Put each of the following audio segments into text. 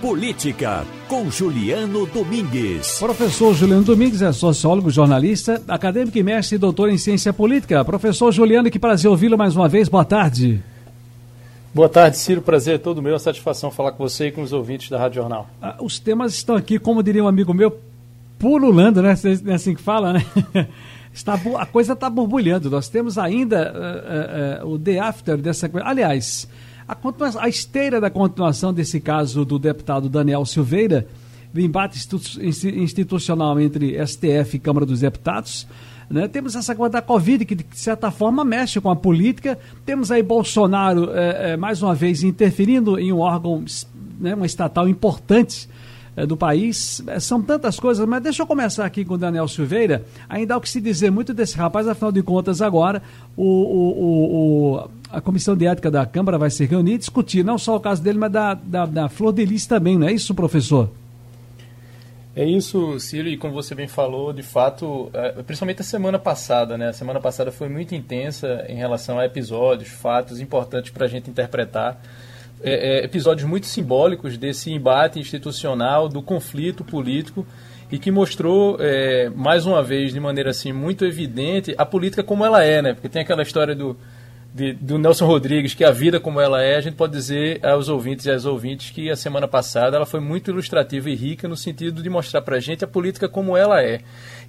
Política, com Juliano Domingues. Professor Juliano Domingues é sociólogo, jornalista, acadêmico e mestre e doutor em ciência política. Professor Juliano, que prazer ouvi-lo mais uma vez. Boa tarde. Boa tarde, Ciro. Prazer é todo meu. É satisfação falar com você e com os ouvintes da Rádio Jornal. Ah, os temas estão aqui, como diria um amigo meu, pululando, né? É assim que fala, né? Está, a coisa está borbulhando. Nós temos ainda uh, uh, uh, o the after dessa coisa. Aliás, a, a esteira da continuação desse caso do deputado Daniel Silveira, do embate institucional entre STF e Câmara dos Deputados, né? Temos essa coisa da Covid, que de certa forma mexe com a política. Temos aí Bolsonaro, é, é, mais uma vez, interferindo em um órgão, né, uma estatal importante é, do país. É, são tantas coisas, mas deixa eu começar aqui com o Daniel Silveira. Ainda há o que se dizer muito desse rapaz, afinal de contas, agora o, o, o, a Comissão de Ética da Câmara vai se reunir e discutir não só o caso dele, mas da, da, da Flor de Lis também, não é isso, professor? É isso, Ciro, e como você bem falou, de fato, é, principalmente a semana passada, né? A semana passada foi muito intensa em relação a episódios, fatos importantes para a gente interpretar é, é, episódios muito simbólicos desse embate institucional, do conflito político e que mostrou é, mais uma vez de maneira assim muito evidente a política como ela é, né? Porque tem aquela história do, de, do Nelson Rodrigues que a vida como ela é, a gente pode dizer aos ouvintes e às ouvintes que a semana passada ela foi muito ilustrativa e rica no sentido de mostrar para a gente a política como ela é.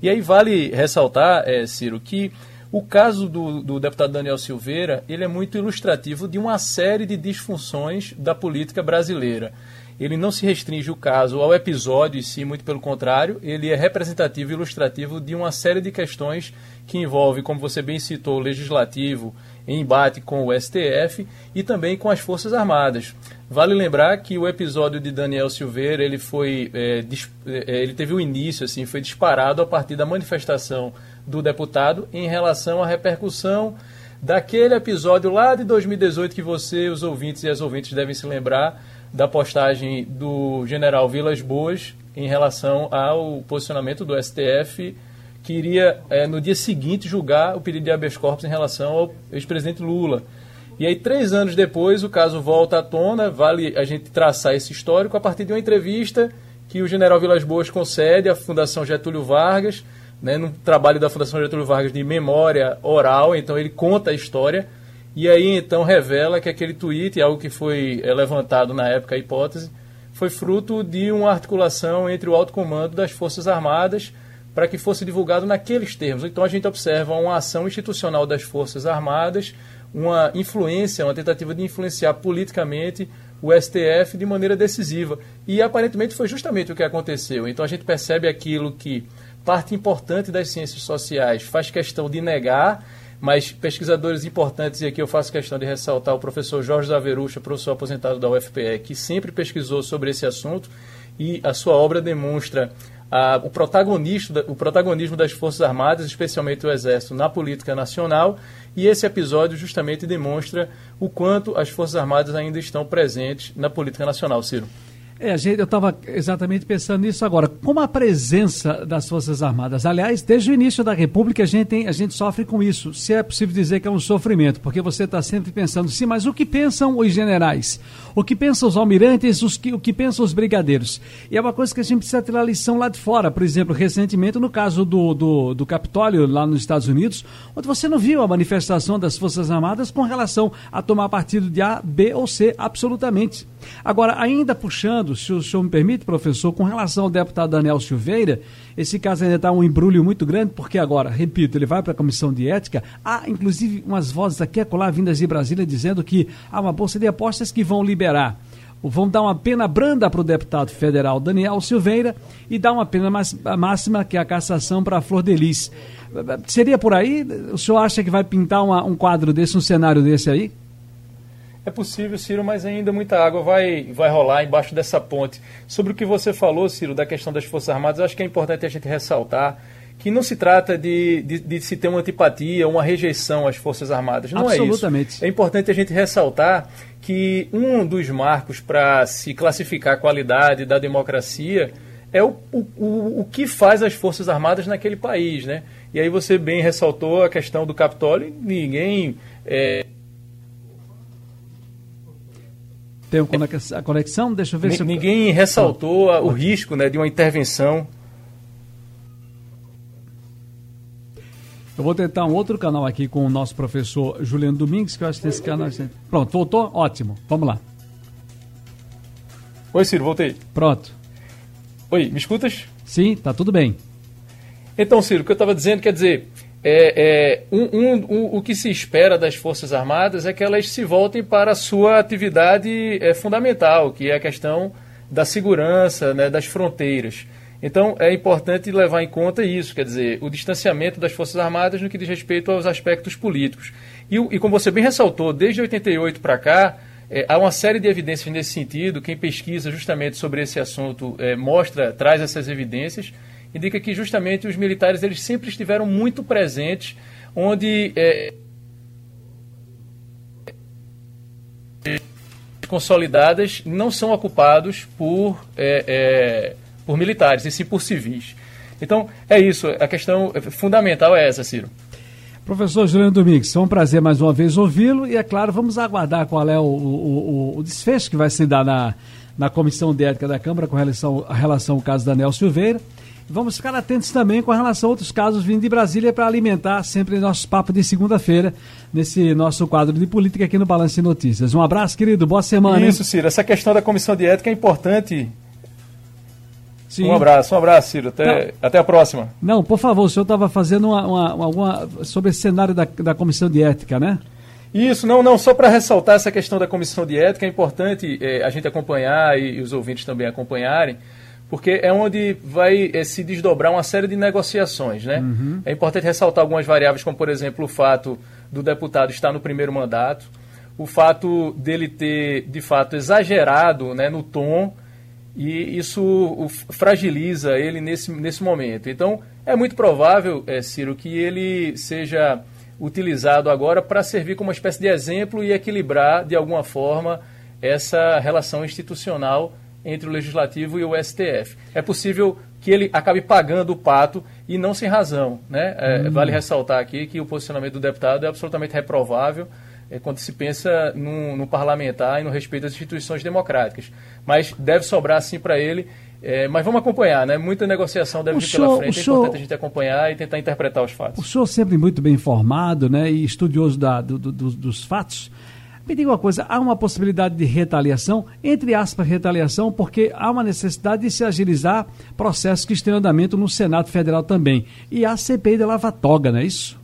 E aí vale ressaltar, é, Ciro, que o caso do, do, deputado Daniel Silveira ele é muito ilustrativo de uma série de disfunções da política brasileira. Ele não se restringe o caso ao episódio em si, muito pelo contrário, ele é representativo e ilustrativo de uma série de questões que envolve, como você bem citou, o legislativo em embate com o STF e também com as Forças Armadas. Vale lembrar que o episódio de Daniel Silveira ele foi é, é ele teve o um início assim foi disparado a partir da manifestação do deputado em relação à repercussão daquele episódio lá de 2018 que você, os ouvintes e as ouvintes devem se lembrar da postagem do general Vilas Boas em relação ao posicionamento do STF que iria é, no dia seguinte julgar o pedido de habeas corpus em relação ao ex-presidente Lula. E aí, três anos depois, o caso volta à tona, vale a gente traçar esse histórico a partir de uma entrevista que o general Vilas Boas concede à Fundação Getúlio Vargas, né, no trabalho da Fundação Getúlio Vargas de memória oral, então ele conta a história. E aí então revela que aquele tweet, algo que foi é, levantado na época a hipótese, foi fruto de uma articulação entre o alto comando das Forças Armadas para que fosse divulgado naqueles termos. Então a gente observa uma ação institucional das Forças Armadas, uma influência, uma tentativa de influenciar politicamente o STF de maneira decisiva. E aparentemente foi justamente o que aconteceu. Então a gente percebe aquilo que parte importante das ciências sociais faz questão de negar, mas pesquisadores importantes, e aqui eu faço questão de ressaltar o professor Jorge Zaverucha, professor aposentado da UFPE, que sempre pesquisou sobre esse assunto e a sua obra demonstra ah, o, protagonismo, o protagonismo das Forças Armadas, especialmente o Exército, na política nacional. E esse episódio justamente demonstra o quanto as Forças Armadas ainda estão presentes na política nacional, Ciro. É, gente, eu estava exatamente pensando nisso agora. Como a presença das Forças Armadas, aliás, desde o início da República a gente, tem, a gente sofre com isso. Se é possível dizer que é um sofrimento, porque você está sempre pensando, sim, mas o que pensam os generais? O que pensam os almirantes? Os que, o que pensam os brigadeiros? E é uma coisa que a gente precisa ter a lição lá de fora. Por exemplo, recentemente, no caso do, do, do Capitólio, lá nos Estados Unidos, onde você não viu a manifestação das Forças Armadas com relação a tomar partido de A, B ou C, absolutamente. Agora, ainda puxando se o senhor me permite, professor, com relação ao deputado Daniel Silveira, esse caso ainda está um embrulho muito grande, porque agora, repito, ele vai para a comissão de ética. Há, inclusive, umas vozes aqui acolá vindas de Brasília dizendo que há uma bolsa de apostas que vão liberar vão dar uma pena branda para o deputado federal Daniel Silveira e dar uma pena máxima, que é a cassação para a Flor de Lis. Seria por aí? O senhor acha que vai pintar uma, um quadro desse, um cenário desse aí? É possível, Ciro, mas ainda muita água vai, vai rolar embaixo dessa ponte. Sobre o que você falou, Ciro, da questão das Forças Armadas, acho que é importante a gente ressaltar que não se trata de, de, de se ter uma antipatia, uma rejeição às Forças Armadas. Não Absolutamente. é isso. É importante a gente ressaltar que um dos marcos para se classificar a qualidade da democracia é o, o, o que faz as Forças Armadas naquele país. Né? E aí você bem ressaltou a questão do Capitólio, ninguém. É, Tem a conexão? Deixa eu ver N se... Ninguém ressaltou ah. o risco né, de uma intervenção Eu vou tentar um outro canal aqui com o nosso professor Juliano Domingues, que eu acho que esse canal. Pronto, voltou? Ótimo. Vamos lá. Oi, Ciro, voltei. Pronto. Oi, me escutas? Sim, tá tudo bem. Então, Ciro, o que eu estava dizendo quer dizer, é, é um, um, um, o que se espera das Forças Armadas é que elas se voltem para a sua atividade é, fundamental, que é a questão da segurança, né, das fronteiras. Então é importante levar em conta isso, quer dizer, o distanciamento das Forças Armadas no que diz respeito aos aspectos políticos. E, e como você bem ressaltou, desde 88 para cá, é, há uma série de evidências nesse sentido. Quem pesquisa justamente sobre esse assunto é, mostra, traz essas evidências, indica que justamente os militares eles sempre estiveram muito presentes, onde é, consolidadas não são ocupados por é, é por militares, e sim por civis. Então, é isso. A questão fundamental é essa, Ciro. Professor Juliano Domingues, é um prazer mais uma vez ouvi-lo e, é claro, vamos aguardar qual é o, o, o, desfecho que vai se dar na, na Comissão de Ética da Câmara com relação, a relação ao caso Daniel Silveira. Vamos ficar atentos também com relação a outros casos vindo de Brasília para alimentar sempre nossos papos de segunda-feira nesse nosso quadro de política aqui no Balanço de Notícias. Um abraço, querido. Boa semana. Isso, Ciro. Essa questão da Comissão de Ética é importante Sim. Um abraço, um abraço, Ciro. Até, até a próxima. Não, por favor, o senhor estava fazendo uma, uma, uma, sobre esse cenário da, da comissão de ética, né? Isso, não, não, só para ressaltar essa questão da comissão de ética, é importante é, a gente acompanhar e, e, os ouvintes também acompanharem, porque é onde vai é, se desdobrar uma série de negociações, né? Uhum. É importante ressaltar algumas variáveis, como por exemplo o fato do deputado estar no primeiro mandato, o fato dele ter, de fato, exagerado né, no tom e isso fragiliza ele nesse, nesse momento. Então, é muito provável, é, Ciro, que ele seja utilizado agora para servir como uma espécie de exemplo e equilibrar, de alguma forma, essa relação institucional entre o Legislativo e o STF. É possível que ele acabe pagando o pato e não sem razão. Né? É, hum. Vale ressaltar aqui que o posicionamento do deputado é absolutamente reprovável é, quando se pensa no, no, parlamentar e no respeito às instituições democráticas. Mas deve sobrar sim para ele. É, mas vamos acompanhar, né? Muita negociação deve o vir senhor, pela frente. É senhor, importante a gente acompanhar e tentar interpretar os fatos. O senhor sempre muito bem informado, né? E estudioso da, do, do, dos fatos. Me diga uma coisa, há uma possibilidade de retaliação, entre aspas, retaliação, porque há uma necessidade de se agilizar processos que estão em andamento no Senado Federal também. E a CPI da Lava Toga, não é isso?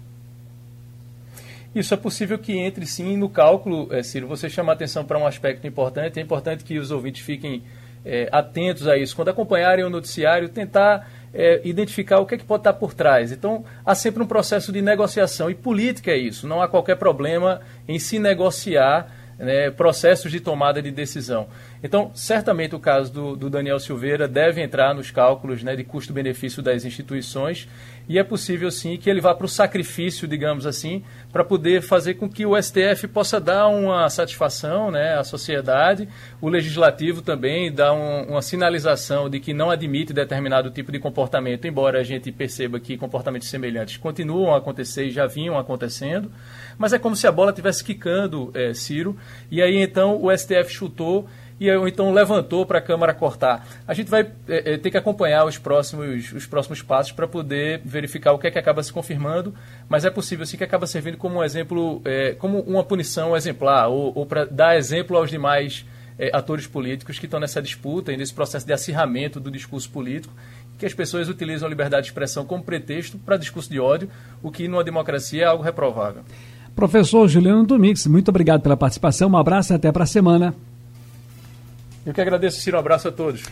Isso é possível que entre sim no cálculo, é, Ciro. Você chama atenção para um aspecto importante. É importante que os ouvintes fiquem é, atentos a isso. Quando acompanharem o noticiário, tentar é, identificar o que, é que pode estar por trás. Então, há sempre um processo de negociação. E política é isso. Não há qualquer problema em se negociar né, processos de tomada de decisão. Então, certamente o caso do, do Daniel Silveira deve entrar nos cálculos né, de custo-benefício das instituições e é possível sim que ele vá para o sacrifício, digamos assim, para poder fazer com que o STF possa dar uma satisfação né, à sociedade, o legislativo também dá um, uma sinalização de que não admite determinado tipo de comportamento, embora a gente perceba que comportamentos semelhantes continuam a acontecer e já vinham acontecendo, mas é como se a bola estivesse quicando, é, Ciro, e aí então o STF chutou e ou então levantou para a Câmara cortar. A gente vai é, é, ter que acompanhar os próximos, os próximos passos para poder verificar o que é que acaba se confirmando, mas é possível sim que acaba servindo como um exemplo, é, como uma punição exemplar, ou, ou para dar exemplo aos demais é, atores políticos que estão nessa disputa e nesse processo de acirramento do discurso político, que as pessoas utilizam a liberdade de expressão como pretexto para discurso de ódio, o que numa democracia é algo reprovável. Professor Juliano Domingues, muito obrigado pela participação, um abraço e até para a semana. Eu que agradeço, Ciro. Um abraço a todos.